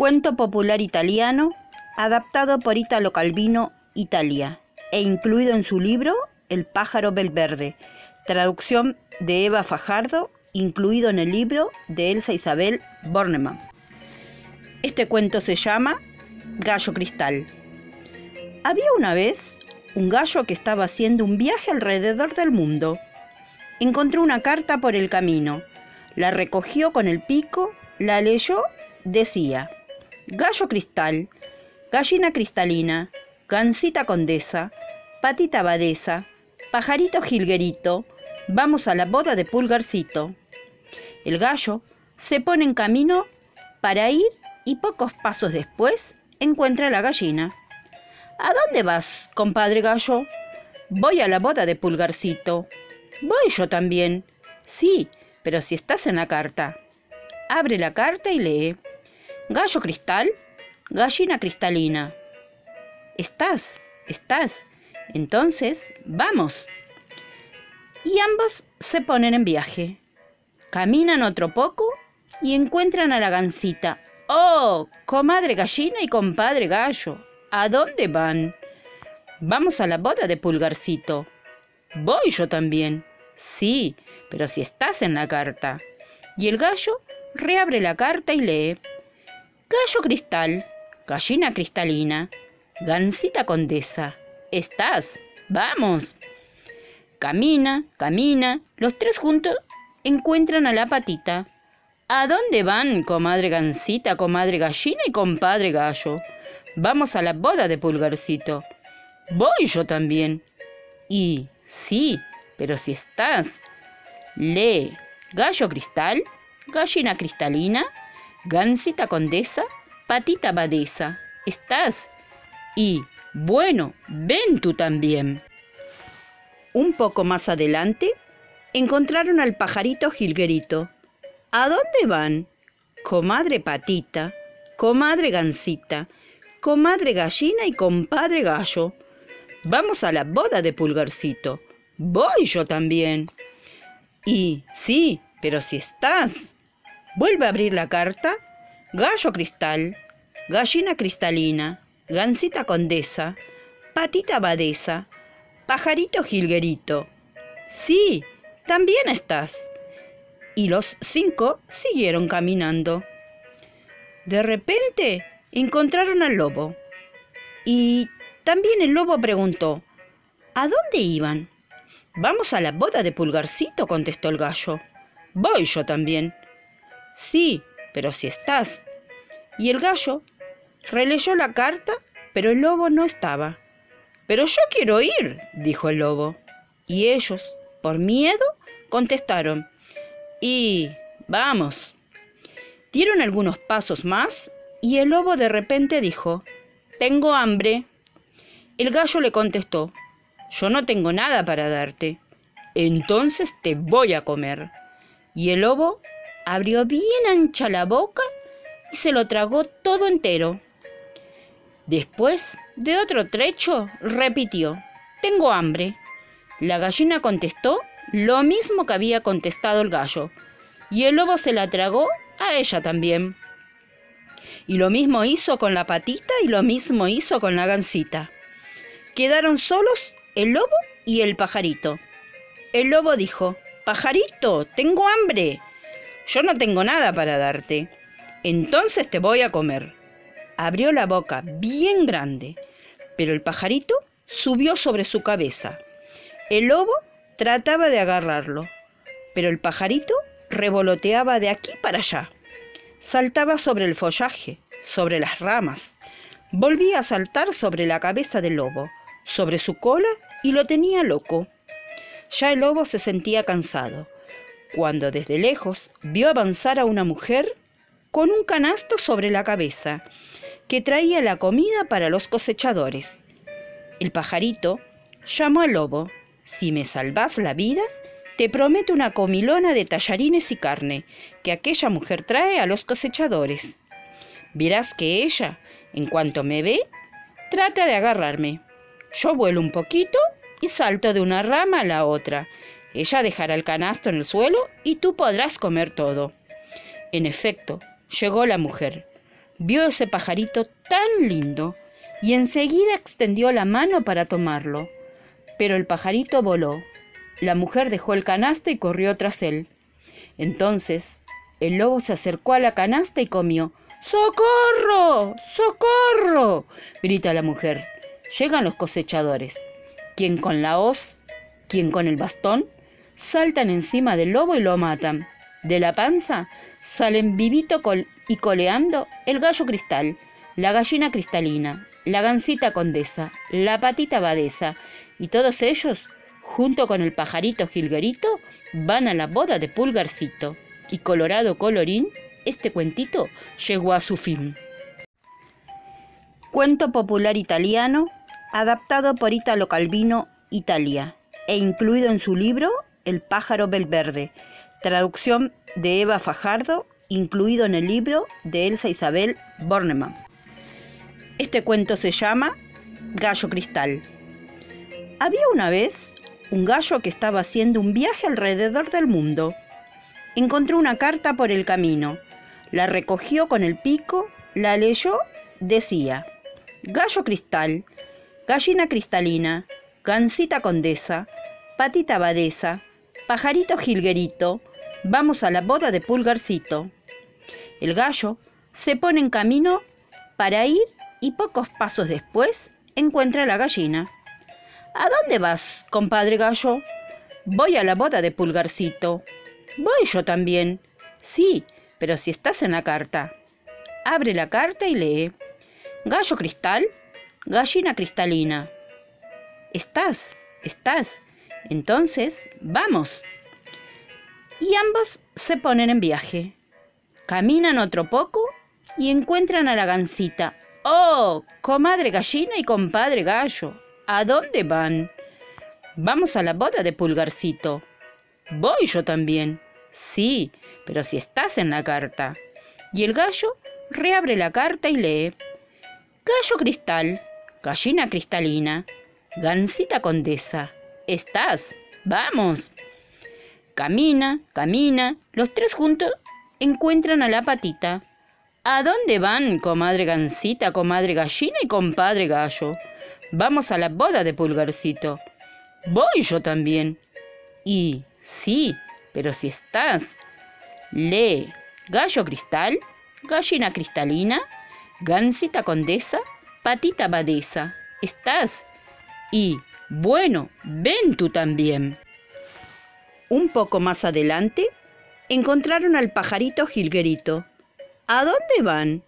Cuento popular italiano adaptado por Italo Calvino, Italia, e incluido en su libro El pájaro Belverde, traducción de Eva Fajardo, incluido en el libro de Elsa Isabel Bornemann. Este cuento se llama Gallo Cristal. Había una vez un gallo que estaba haciendo un viaje alrededor del mundo. Encontró una carta por el camino, la recogió con el pico, la leyó, decía, Gallo Cristal, Gallina Cristalina, Gansita Condesa, Patita Abadesa, Pajarito Jilguerito, vamos a la boda de Pulgarcito. El gallo se pone en camino para ir y pocos pasos después encuentra a la gallina. ¿A dónde vas, compadre gallo? Voy a la boda de Pulgarcito. Voy yo también. Sí, pero si estás en la carta. Abre la carta y lee. Gallo cristal, gallina cristalina. Estás, estás. Entonces, vamos. Y ambos se ponen en viaje. Caminan otro poco y encuentran a la gansita. ¡Oh! Comadre gallina y compadre gallo. ¿A dónde van? Vamos a la boda de Pulgarcito. Voy yo también. Sí, pero si estás en la carta. Y el gallo reabre la carta y lee. Gallo cristal, gallina cristalina, gansita condesa. ¿Estás? Vamos. Camina, camina. Los tres juntos encuentran a la patita. ¿A dónde van, comadre gansita, comadre gallina y compadre gallo? Vamos a la boda de Pulgarcito. Voy yo también. Y sí, pero si estás, lee gallo cristal, gallina cristalina, gansita condesa, patita abadesa. ¿Estás? Y bueno, ven tú también. Un poco más adelante, encontraron al pajarito jilguerito. ¿A dónde van? Comadre patita, comadre gansita, comadre gallina y compadre gallo. Vamos a la boda de Pulgarcito. Voy yo también. Y sí, pero si estás. Vuelve a abrir la carta. Gallo cristal, gallina cristalina, gansita condesa, patita abadesa, pajarito jilguerito. Sí, también estás. Y los cinco siguieron caminando. De repente encontraron al lobo. Y también el lobo preguntó, ¿a dónde iban? Vamos a la boda de Pulgarcito, contestó el gallo. Voy yo también. Sí, pero si estás. Y el gallo releyó la carta, pero el lobo no estaba. Pero yo quiero ir, dijo el lobo. Y ellos, por miedo, contestaron. Y vamos. Dieron algunos pasos más y el lobo de repente dijo, Tengo hambre. El gallo le contestó, Yo no tengo nada para darte. Entonces te voy a comer. Y el lobo abrió bien ancha la boca y se lo tragó todo entero. Después de otro trecho, repitió, Tengo hambre. La gallina contestó lo mismo que había contestado el gallo, y el lobo se la tragó a ella también. Y lo mismo hizo con la patita y lo mismo hizo con la gansita. Quedaron solos el lobo y el pajarito. El lobo dijo, Pajarito, tengo hambre. Yo no tengo nada para darte. Entonces te voy a comer. Abrió la boca bien grande, pero el pajarito subió sobre su cabeza. El lobo trataba de agarrarlo, pero el pajarito revoloteaba de aquí para allá. Saltaba sobre el follaje, sobre las ramas. Volvía a saltar sobre la cabeza del lobo, sobre su cola y lo tenía loco. Ya el lobo se sentía cansado, cuando desde lejos vio avanzar a una mujer con un canasto sobre la cabeza, que traía la comida para los cosechadores. El pajarito llamó al lobo. Si me salvas la vida, te prometo una comilona de tallarines y carne que aquella mujer trae a los cosechadores. Verás que ella, en cuanto me ve, trata de agarrarme. Yo vuelo un poquito y salto de una rama a la otra. Ella dejará el canasto en el suelo y tú podrás comer todo. En efecto, llegó la mujer. vio ese pajarito tan lindo y enseguida extendió la mano para tomarlo. Pero el pajarito voló. La mujer dejó el canasto y corrió tras él. Entonces el lobo se acercó a la canasta y comió. ¡Socorro! ¡Socorro! grita la mujer. Llegan los cosechadores, quien con la hoz, quien con el bastón, saltan encima del lobo y lo matan. De la panza salen vivito y coleando el gallo cristal, la gallina cristalina, la gansita condesa, la patita abadesa, y todos ellos, junto con el pajarito jilguerito, van a la boda de Pulgarcito. Y colorado colorín, este cuentito llegó a su fin. Cuento popular italiano, adaptado por Italo Calvino, Italia, e incluido en su libro El pájaro belverde, traducción de Eva Fajardo, incluido en el libro de Elsa Isabel Bornemann. Este cuento se llama Gallo Cristal. Había una vez un gallo que estaba haciendo un viaje alrededor del mundo. Encontró una carta por el camino, la recogió con el pico, la leyó, decía, Gallo Cristal, Gallina Cristalina, Gansita Condesa, Patita Abadesa, Pajarito Jilguerito, vamos a la boda de Pulgarcito. El gallo se pone en camino para ir y pocos pasos después encuentra a la gallina. ¿A dónde vas, compadre gallo? Voy a la boda de Pulgarcito. Voy yo también. Sí, pero si estás en la carta. Abre la carta y lee. Gallo cristal, gallina cristalina. Estás, estás. Entonces, vamos. Y ambos se ponen en viaje. Caminan otro poco y encuentran a la gansita Oh, comadre gallina y compadre gallo, ¿a dónde van? Vamos a la boda de Pulgarcito. Voy yo también. Sí, pero si estás en la carta. Y el gallo reabre la carta y lee. Gallo cristal, gallina cristalina, gansita condesa. ¿Estás? Vamos. Camina, camina. Los tres juntos encuentran a la patita. ¿A dónde van, comadre gansita, comadre gallina y compadre gallo? Vamos a la boda de Pulgarcito. Voy yo también. Y sí, pero si estás. Lee, gallo cristal, gallina cristalina, gansita condesa, patita abadesa. ¿Estás? Y, bueno, ven tú también. Un poco más adelante, encontraron al pajarito jilguerito ¿A dónde van?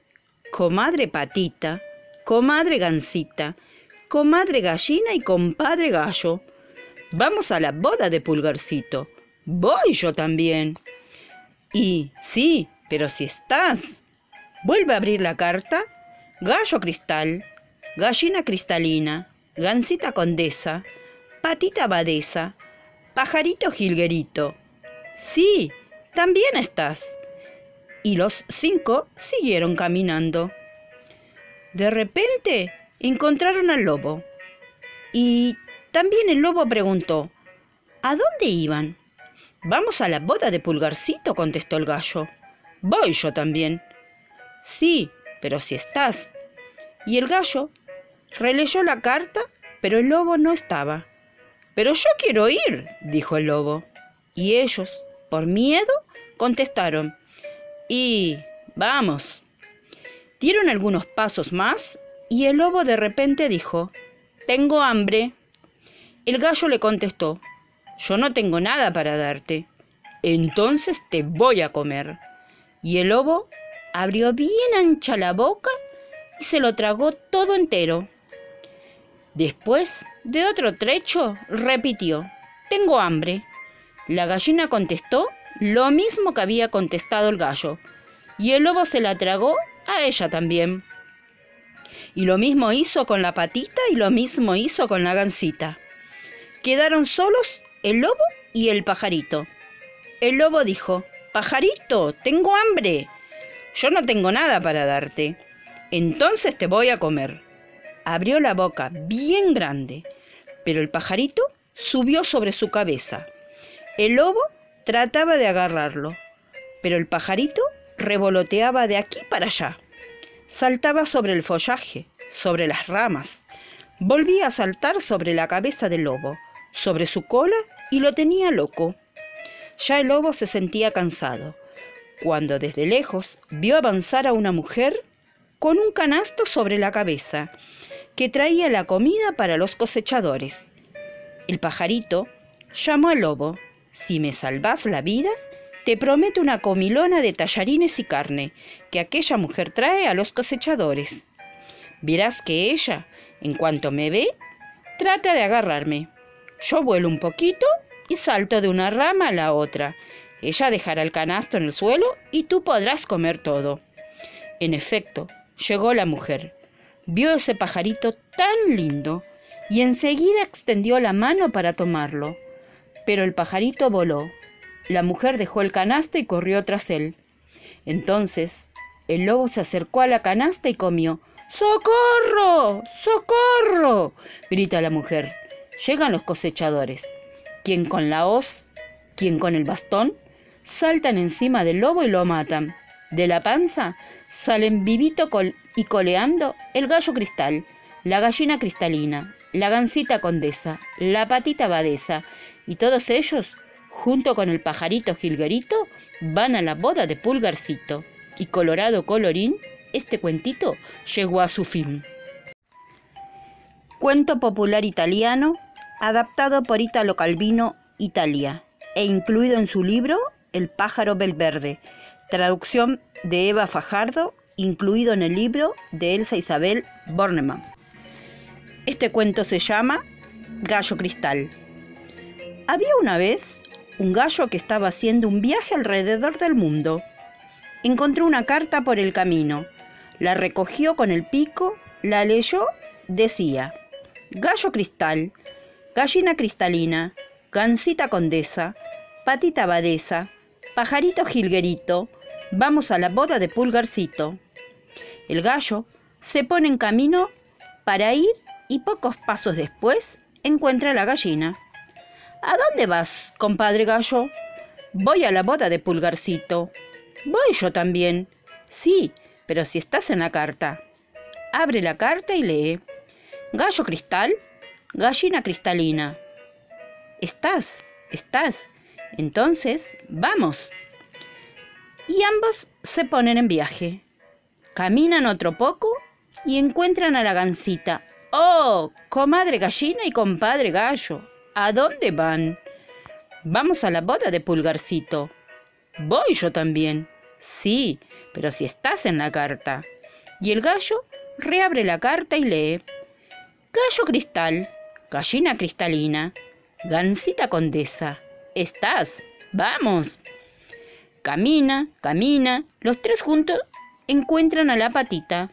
Comadre Patita, comadre Gansita, comadre Gallina y compadre Gallo. Vamos a la boda de Pulgarcito. Voy yo también. Y sí, pero si estás. Vuelve a abrir la carta. Gallo cristal, gallina cristalina, gansita condesa, patita abadesa, pajarito jilguerito. Sí, también estás y los cinco siguieron caminando. De repente encontraron al lobo. Y también el lobo preguntó, ¿A dónde iban? Vamos a la boda de Pulgarcito, contestó el gallo. Voy yo también. Sí, pero si estás. Y el gallo releyó la carta, pero el lobo no estaba. Pero yo quiero ir, dijo el lobo. Y ellos, por miedo, contestaron, y vamos. Dieron algunos pasos más y el lobo de repente dijo, Tengo hambre. El gallo le contestó, Yo no tengo nada para darte. Entonces te voy a comer. Y el lobo abrió bien ancha la boca y se lo tragó todo entero. Después de otro trecho, repitió, Tengo hambre. La gallina contestó lo mismo que había contestado el gallo, y el lobo se la tragó a ella también. Y lo mismo hizo con la patita y lo mismo hizo con la gansita. Quedaron solos el lobo y el pajarito. El lobo dijo, Pajarito, tengo hambre. Yo no tengo nada para darte. Entonces te voy a comer. Abrió la boca bien grande, pero el pajarito subió sobre su cabeza. El lobo Trataba de agarrarlo, pero el pajarito revoloteaba de aquí para allá. saltaba sobre el follaje, sobre las ramas, volvía a saltar sobre la cabeza del lobo, sobre su cola y lo tenía loco. Ya el lobo se sentía cansado, cuando desde lejos vio avanzar a una mujer con un canasto sobre la cabeza, que traía la comida para los cosechadores. El pajarito llamó al lobo, si me salvas la vida, te prometo una comilona de tallarines y carne que aquella mujer trae a los cosechadores. Verás que ella, en cuanto me ve, trata de agarrarme. Yo vuelo un poquito y salto de una rama a la otra. Ella dejará el canasto en el suelo y tú podrás comer todo. En efecto, llegó la mujer. Vio ese pajarito tan lindo y enseguida extendió la mano para tomarlo. Pero el pajarito voló la mujer dejó el canasta y corrió tras él. Entonces el lobo se acercó a la canasta y comió. ¡Socorro! ¡Socorro! grita la mujer. Llegan los cosechadores, quien con la hoz, quien con el bastón, saltan encima del lobo y lo matan. De la panza salen vivito y coleando el gallo cristal, la gallina cristalina, la gansita condesa, la patita abadesa, y todos ellos junto con el pajarito Gilguerito, van a la boda de Pulgarcito. Y colorado colorín, este cuentito llegó a su fin. Cuento popular italiano, adaptado por Italo Calvino, Italia, e incluido en su libro El pájaro Belverde, traducción de Eva Fajardo, incluido en el libro de Elsa Isabel Bornemann. Este cuento se llama Gallo Cristal. Había una vez un gallo que estaba haciendo un viaje alrededor del mundo. Encontró una carta por el camino, la recogió con el pico, la leyó, decía, gallo cristal, gallina cristalina, gansita condesa, patita abadesa, pajarito jilguerito, vamos a la boda de pulgarcito. El gallo se pone en camino para ir y pocos pasos después encuentra a la gallina. ¿A dónde vas, compadre gallo? Voy a la boda de Pulgarcito. Voy yo también. Sí, pero si estás en la carta. Abre la carta y lee. Gallo cristal, gallina cristalina. Estás, estás. Entonces, vamos. Y ambos se ponen en viaje. Caminan otro poco y encuentran a la gansita. ¡Oh! Comadre gallina y compadre gallo. ¿A dónde van? Vamos a la boda de Pulgarcito. Voy yo también. Sí, pero si estás en la carta. Y el gallo reabre la carta y lee. Gallo cristal, gallina cristalina, gansita condesa. ¿Estás? Vamos. Camina, camina. Los tres juntos encuentran a la patita.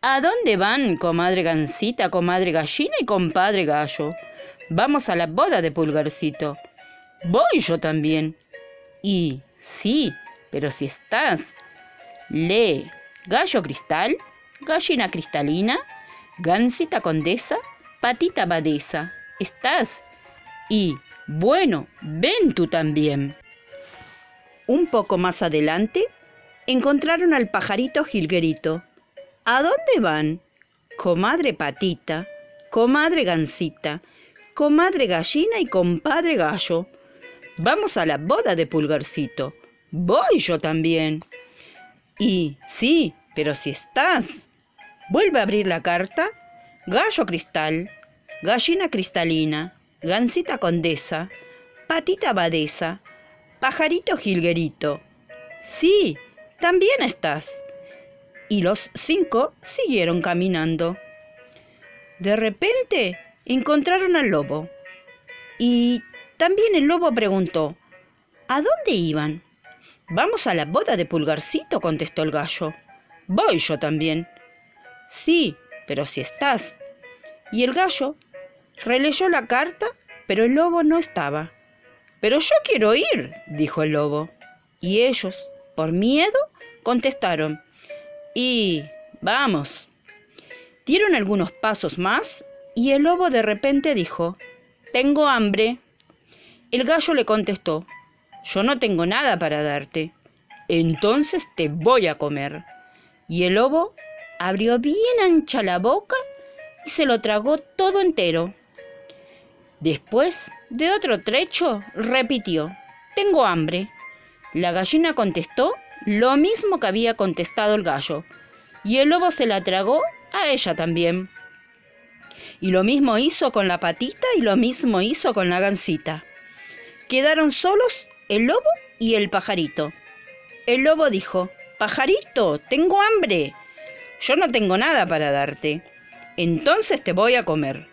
¿A dónde van, comadre gansita, comadre gallina y compadre gallo? Vamos a la boda de Pulgarcito. Voy yo también. Y sí, pero si estás. Lee gallo cristal, gallina cristalina, gansita condesa, patita abadesa. ¿Estás? Y bueno, ven tú también. Un poco más adelante, encontraron al pajarito jilguerito. ¿A dónde van? Comadre patita, comadre gansita, comadre gallina y compadre gallo. Vamos a la boda de Pulgarcito. Voy yo también. Y sí, pero si estás. Vuelve a abrir la carta. Gallo cristal, gallina cristalina, gansita condesa, patita abadesa, pajarito jilguerito. Sí, también estás. Y los cinco siguieron caminando. De repente encontraron al lobo. Y también el lobo preguntó, ¿a dónde iban? Vamos a la boda de Pulgarcito, contestó el gallo. Voy yo también. Sí, pero si estás. Y el gallo releyó la carta, pero el lobo no estaba. Pero yo quiero ir, dijo el lobo. Y ellos, por miedo, contestaron. Y vamos. Dieron algunos pasos más y el lobo de repente dijo, Tengo hambre. El gallo le contestó, Yo no tengo nada para darte. Entonces te voy a comer. Y el lobo abrió bien ancha la boca y se lo tragó todo entero. Después de otro trecho, repitió, Tengo hambre. La gallina contestó lo mismo que había contestado el gallo, y el lobo se la tragó a ella también. Y lo mismo hizo con la patita y lo mismo hizo con la gansita. Quedaron solos el lobo y el pajarito. El lobo dijo, Pajarito, tengo hambre. Yo no tengo nada para darte. Entonces te voy a comer.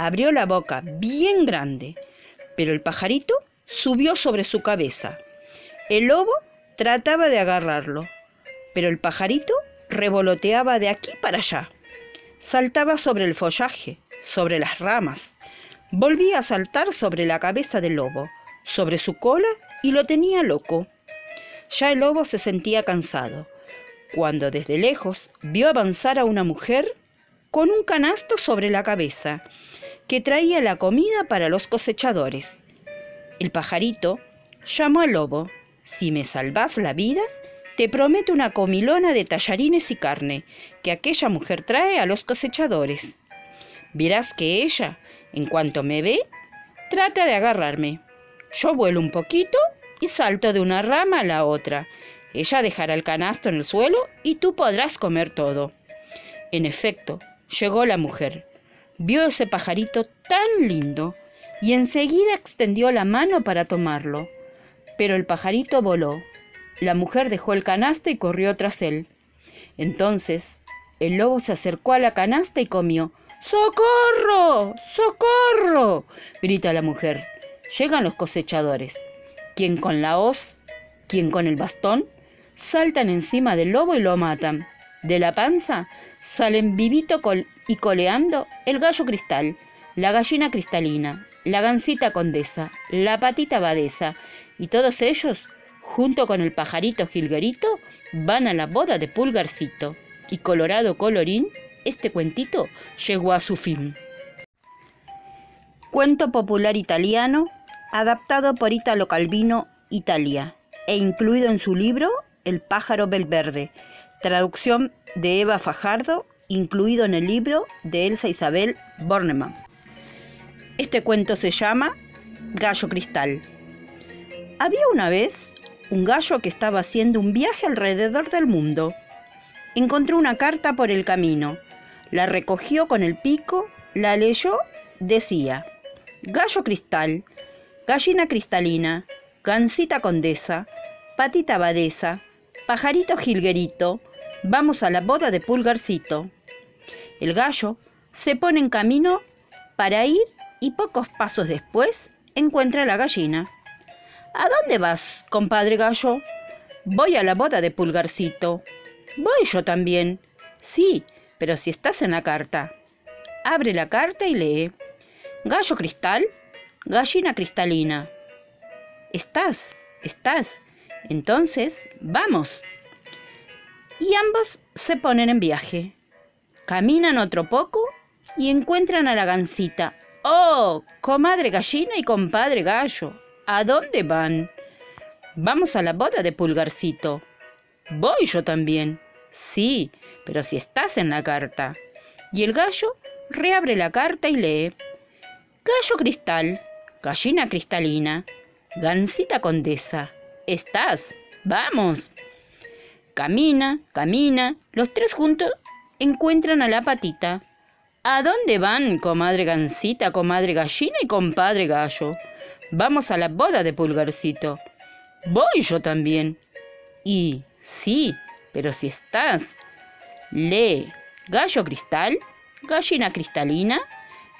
Abrió la boca bien grande, pero el pajarito subió sobre su cabeza. El lobo trataba de agarrarlo, pero el pajarito revoloteaba de aquí para allá. Saltaba sobre el follaje, sobre las ramas. Volvía a saltar sobre la cabeza del lobo, sobre su cola y lo tenía loco. Ya el lobo se sentía cansado, cuando desde lejos vio avanzar a una mujer con un canasto sobre la cabeza, que traía la comida para los cosechadores. El pajarito llamó al lobo. Si me salvas la vida, te prometo una comilona de tallarines y carne que aquella mujer trae a los cosechadores. Verás que ella, en cuanto me ve, trata de agarrarme. Yo vuelo un poquito y salto de una rama a la otra. Ella dejará el canasto en el suelo y tú podrás comer todo. En efecto, llegó la mujer. Vio ese pajarito tan lindo y enseguida extendió la mano para tomarlo. Pero el pajarito voló. La mujer dejó el canasto y corrió tras él. Entonces el lobo se acercó a la canasta y comió. ¡Socorro! ¡Socorro! grita la mujer. Llegan los cosechadores quien con la hoz, quien con el bastón, saltan encima del lobo y lo matan. De la panza salen vivito y coleando el gallo cristal, la gallina cristalina, la gansita condesa, la patita abadesa, y todos ellos, junto con el pajarito jilguerito, van a la boda de Pulgarcito. Y colorado colorín, este cuentito llegó a su fin. Cuento popular italiano adaptado por Italo Calvino, Italia, e incluido en su libro El pájaro belverde, traducción de Eva Fajardo, incluido en el libro de Elsa Isabel Bornemann. Este cuento se llama Gallo Cristal. Había una vez un gallo que estaba haciendo un viaje alrededor del mundo. Encontró una carta por el camino, la recogió con el pico, la leyó, decía, Gallo Cristal, gallina cristalina, gansita condesa, patita abadesa, pajarito jilguerito, vamos a la boda de pulgarcito. El gallo se pone en camino para ir y pocos pasos después encuentra a la gallina. ¿A dónde vas, compadre gallo? Voy a la boda de pulgarcito. Voy yo también. Sí, pero si estás en la carta. Abre la carta y lee. Gallo cristal, Gallina cristalina. Estás, estás. Entonces, vamos. Y ambos se ponen en viaje. Caminan otro poco y encuentran a la gansita. ¡Oh! Comadre gallina y compadre gallo. ¿A dónde van? Vamos a la boda de Pulgarcito. Voy yo también. Sí, pero si estás en la carta. Y el gallo reabre la carta y lee. Gallo cristal, Gallina cristalina, gansita condesa, ¿estás? Vamos. Camina, camina, los tres juntos encuentran a la patita. ¿A dónde van, comadre gansita, comadre gallina y compadre gallo? Vamos a la boda de Pulgarcito. Voy yo también. Y sí, pero si estás. Lee, gallo cristal, gallina cristalina,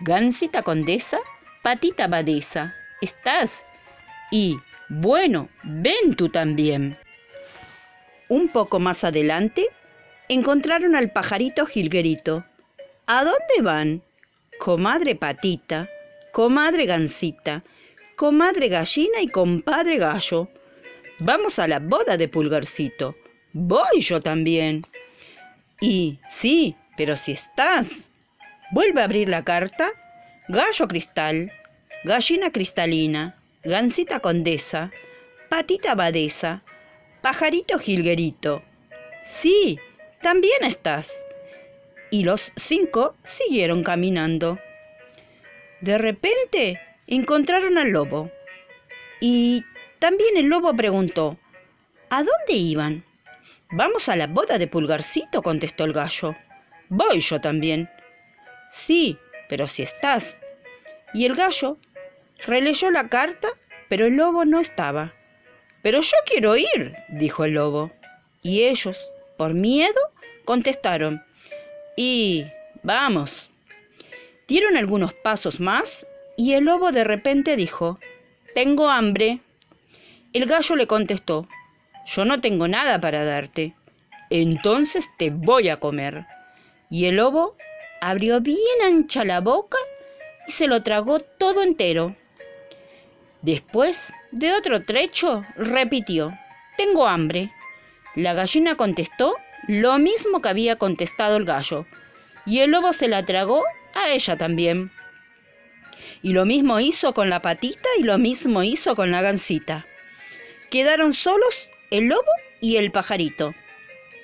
gansita condesa, Patita Abadesa, ¿estás? Y, bueno, ven tú también. Un poco más adelante, encontraron al pajarito jilguerito. ¿A dónde van? Comadre Patita, comadre Gansita, comadre Gallina y compadre Gallo. Vamos a la boda de Pulgarcito. Voy yo también. Y, sí, pero si estás. Vuelve a abrir la carta. Gallo cristal, gallina cristalina, gansita condesa, patita abadesa, pajarito jilguerito. Sí, también estás. y los cinco siguieron caminando. De repente encontraron al lobo. Y también el lobo preguntó, ¿A dónde iban? Vamos a la boda de Pulgarcito, contestó el gallo. Voy yo también. Sí, pero si estás. Y el gallo releyó la carta, pero el lobo no estaba. Pero yo quiero ir, dijo el lobo. Y ellos, por miedo, contestaron, y vamos. Dieron algunos pasos más y el lobo de repente dijo, Tengo hambre. El gallo le contestó, Yo no tengo nada para darte. Entonces te voy a comer. Y el lobo abrió bien ancha la boca y se lo tragó todo entero. Después de otro trecho, repitió, Tengo hambre. La gallina contestó lo mismo que había contestado el gallo, y el lobo se la tragó a ella también. Y lo mismo hizo con la patita y lo mismo hizo con la gansita. Quedaron solos el lobo y el pajarito.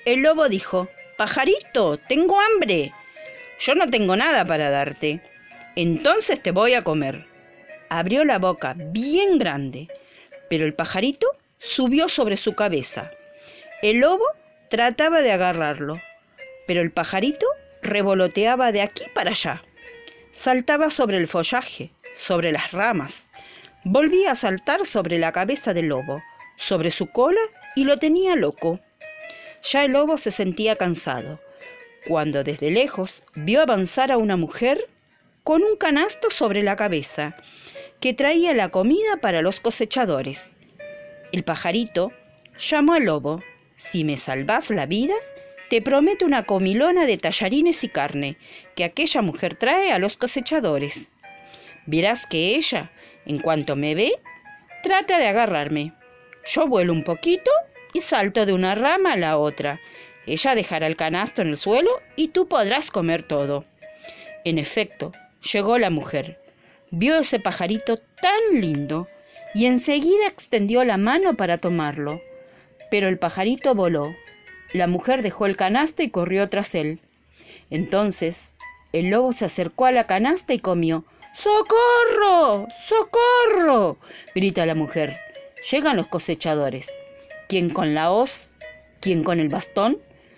El lobo dijo, Pajarito, tengo hambre. Yo no tengo nada para darte. Entonces te voy a comer. Abrió la boca bien grande, pero el pajarito subió sobre su cabeza. El lobo Trataba de agarrarlo, pero el pajarito revoloteaba de aquí para allá. Saltaba sobre el follaje, sobre las ramas. Volvía a saltar sobre la cabeza del lobo, sobre su cola y lo tenía loco. Ya el lobo se sentía cansado, cuando desde lejos vio avanzar a una mujer con un canasto sobre la cabeza, que traía la comida para los cosechadores. El pajarito llamó al lobo si me salvas la vida, te prometo una comilona de tallarines y carne que aquella mujer trae a los cosechadores. Verás que ella, en cuanto me ve, trata de agarrarme. Yo vuelo un poquito y salto de una rama a la otra. Ella dejará el canasto en el suelo y tú podrás comer todo. En efecto, llegó la mujer. Vio ese pajarito tan lindo y enseguida extendió la mano para tomarlo. Pero el pajarito voló. La mujer dejó el canasta y corrió tras él. Entonces el lobo se acercó a la canasta y comió. ¡Socorro! ¡Socorro! grita la mujer. Llegan los cosechadores, quien con la hoz, quien con el bastón,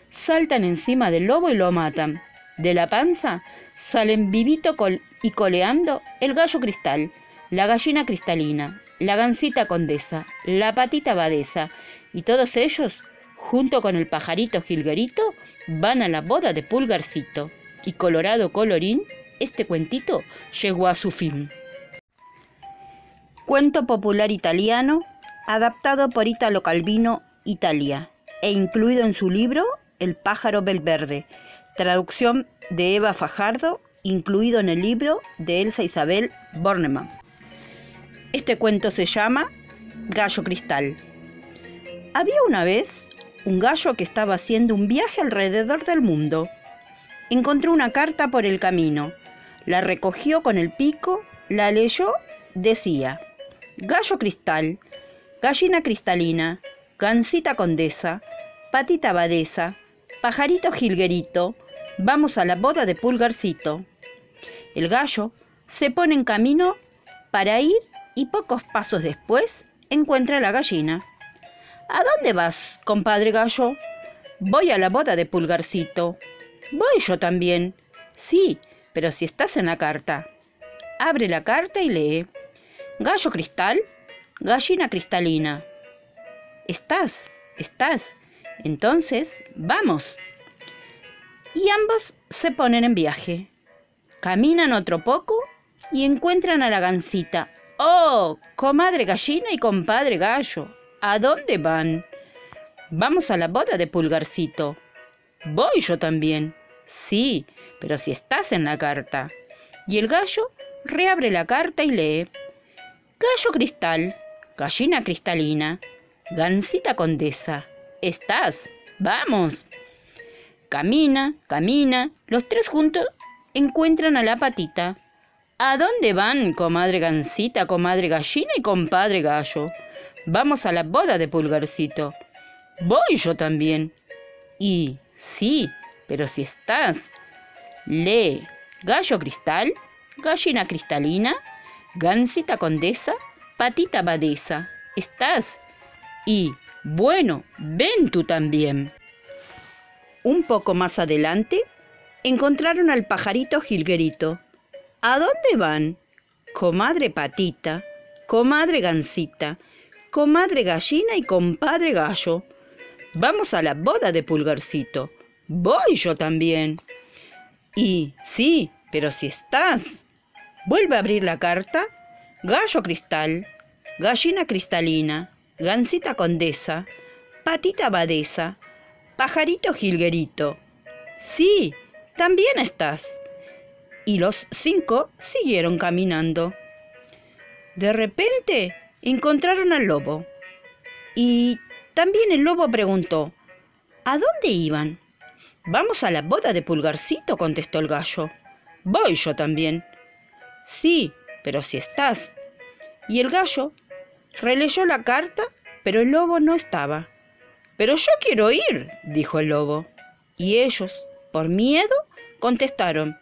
saltan encima del lobo y lo matan. De la panza salen vivito y coleando el gallo cristal, la gallina cristalina, la gansita condesa, la patita abadesa y todos ellos, junto con el pajarito jilguerito, van a la boda de Pulgarcito. Y colorado colorín, este cuentito llegó a su fin. Cuento popular italiano, adaptado por Italo Calvino, Italia, e incluido en su libro El pájaro belverde, traducción de Eva Fajardo, incluido en el libro de Elsa Isabel Bornemann. Este cuento se llama Gallo Cristal. Había una vez un gallo que estaba haciendo un viaje alrededor del mundo. Encontró una carta por el camino, la recogió con el pico, la leyó, decía, gallo cristal, gallina cristalina, gansita condesa, patita abadesa, pajarito jilguerito, vamos a la boda de pulgarcito. El gallo se pone en camino para ir y pocos pasos después encuentra a la gallina. ¿A dónde vas, compadre gallo? Voy a la boda de Pulgarcito. Voy yo también. Sí, pero si estás en la carta. Abre la carta y lee. Gallo cristal, gallina cristalina. Estás, estás. Entonces, vamos. Y ambos se ponen en viaje. Caminan otro poco y encuentran a la gansita Oh, comadre gallina y compadre gallo, ¿a dónde van? Vamos a la boda de Pulgarcito. Voy yo también. Sí, pero si estás en la carta. Y el gallo reabre la carta y lee. Gallo cristal, gallina cristalina, gansita condesa. ¿Estás? Vamos. Camina, camina. Los tres juntos encuentran a la patita. ¿A dónde van, comadre gansita, comadre gallina y compadre gallo? Vamos a la boda de Pulgarcito. Voy yo también. Y sí, pero si estás. Lee gallo cristal, gallina cristalina, gansita condesa, patita abadesa. ¿Estás? Y, bueno, ven tú también. Un poco más adelante, encontraron al pajarito jilguerito. ¿A dónde van? Comadre patita, comadre gansita, comadre gallina y compadre gallo. Vamos a la boda de Pulgarcito. Voy yo también. Y sí, pero si estás. Vuelve a abrir la carta. Gallo cristal, gallina cristalina, gansita condesa, patita abadesa, pajarito jilguerito. Sí, también estás. Y los cinco siguieron caminando. De repente encontraron al lobo. Y también el lobo preguntó, ¿a dónde iban? Vamos a la boda de Pulgarcito, contestó el gallo. Voy yo también. Sí, pero si estás. Y el gallo releyó la carta, pero el lobo no estaba. Pero yo quiero ir, dijo el lobo. Y ellos, por miedo, contestaron.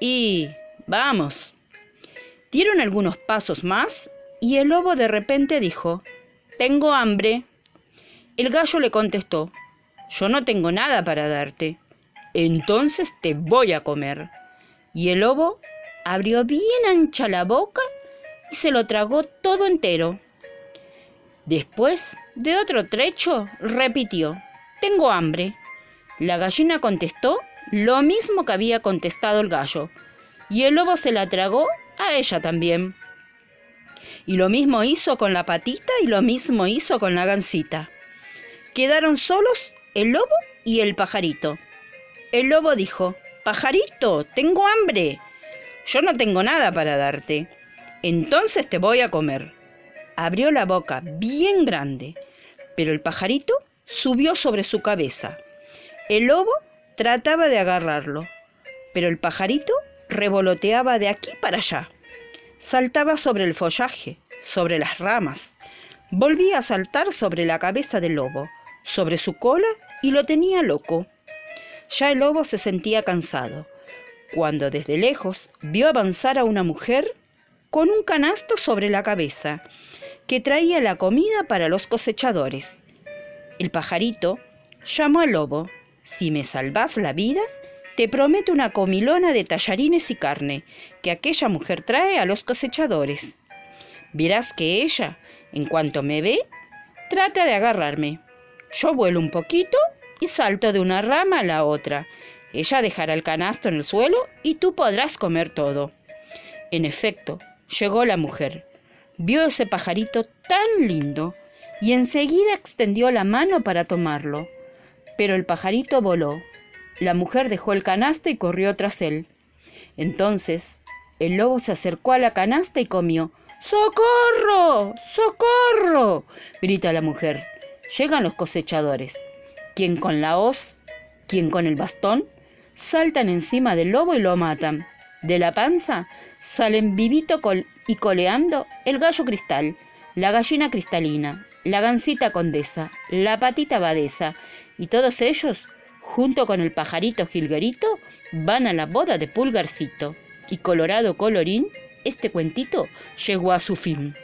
Y vamos. Dieron algunos pasos más y el lobo de repente dijo, Tengo hambre. El gallo le contestó, Yo no tengo nada para darte. Entonces te voy a comer. Y el lobo abrió bien ancha la boca y se lo tragó todo entero. Después de otro trecho, repitió, Tengo hambre. La gallina contestó lo mismo que había contestado el gallo, y el lobo se la tragó a ella también. Y lo mismo hizo con la patita y lo mismo hizo con la gansita. Quedaron solos el lobo y el pajarito. El lobo dijo, Pajarito, tengo hambre. Yo no tengo nada para darte. Entonces te voy a comer. Abrió la boca bien grande, pero el pajarito subió sobre su cabeza. El lobo trataba de agarrarlo, pero el pajarito revoloteaba de aquí para allá. Saltaba sobre el follaje, sobre las ramas. Volvía a saltar sobre la cabeza del lobo, sobre su cola y lo tenía loco. Ya el lobo se sentía cansado, cuando desde lejos vio avanzar a una mujer con un canasto sobre la cabeza, que traía la comida para los cosechadores. El pajarito llamó al lobo. Si me salvas la vida, te prometo una comilona de tallarines y carne que aquella mujer trae a los cosechadores. Verás que ella, en cuanto me ve, trata de agarrarme. Yo vuelo un poquito y salto de una rama a la otra. Ella dejará el canasto en el suelo y tú podrás comer todo. En efecto, llegó la mujer. Vio ese pajarito tan lindo y enseguida extendió la mano para tomarlo. Pero el pajarito voló. La mujer dejó el canasto y corrió tras él. Entonces el lobo se acercó a la canasta y comió. ¡Socorro! ¡Socorro! grita la mujer. Llegan los cosechadores quien con la hoz, quien con el bastón, saltan encima del lobo y lo matan. De la panza salen vivito y coleando el gallo cristal, la gallina cristalina, la gansita condesa, la patita abadesa, y todos ellos, junto con el pajarito jilguerito, van a la boda de Pulgarcito. Y colorado colorín, este cuentito llegó a su fin.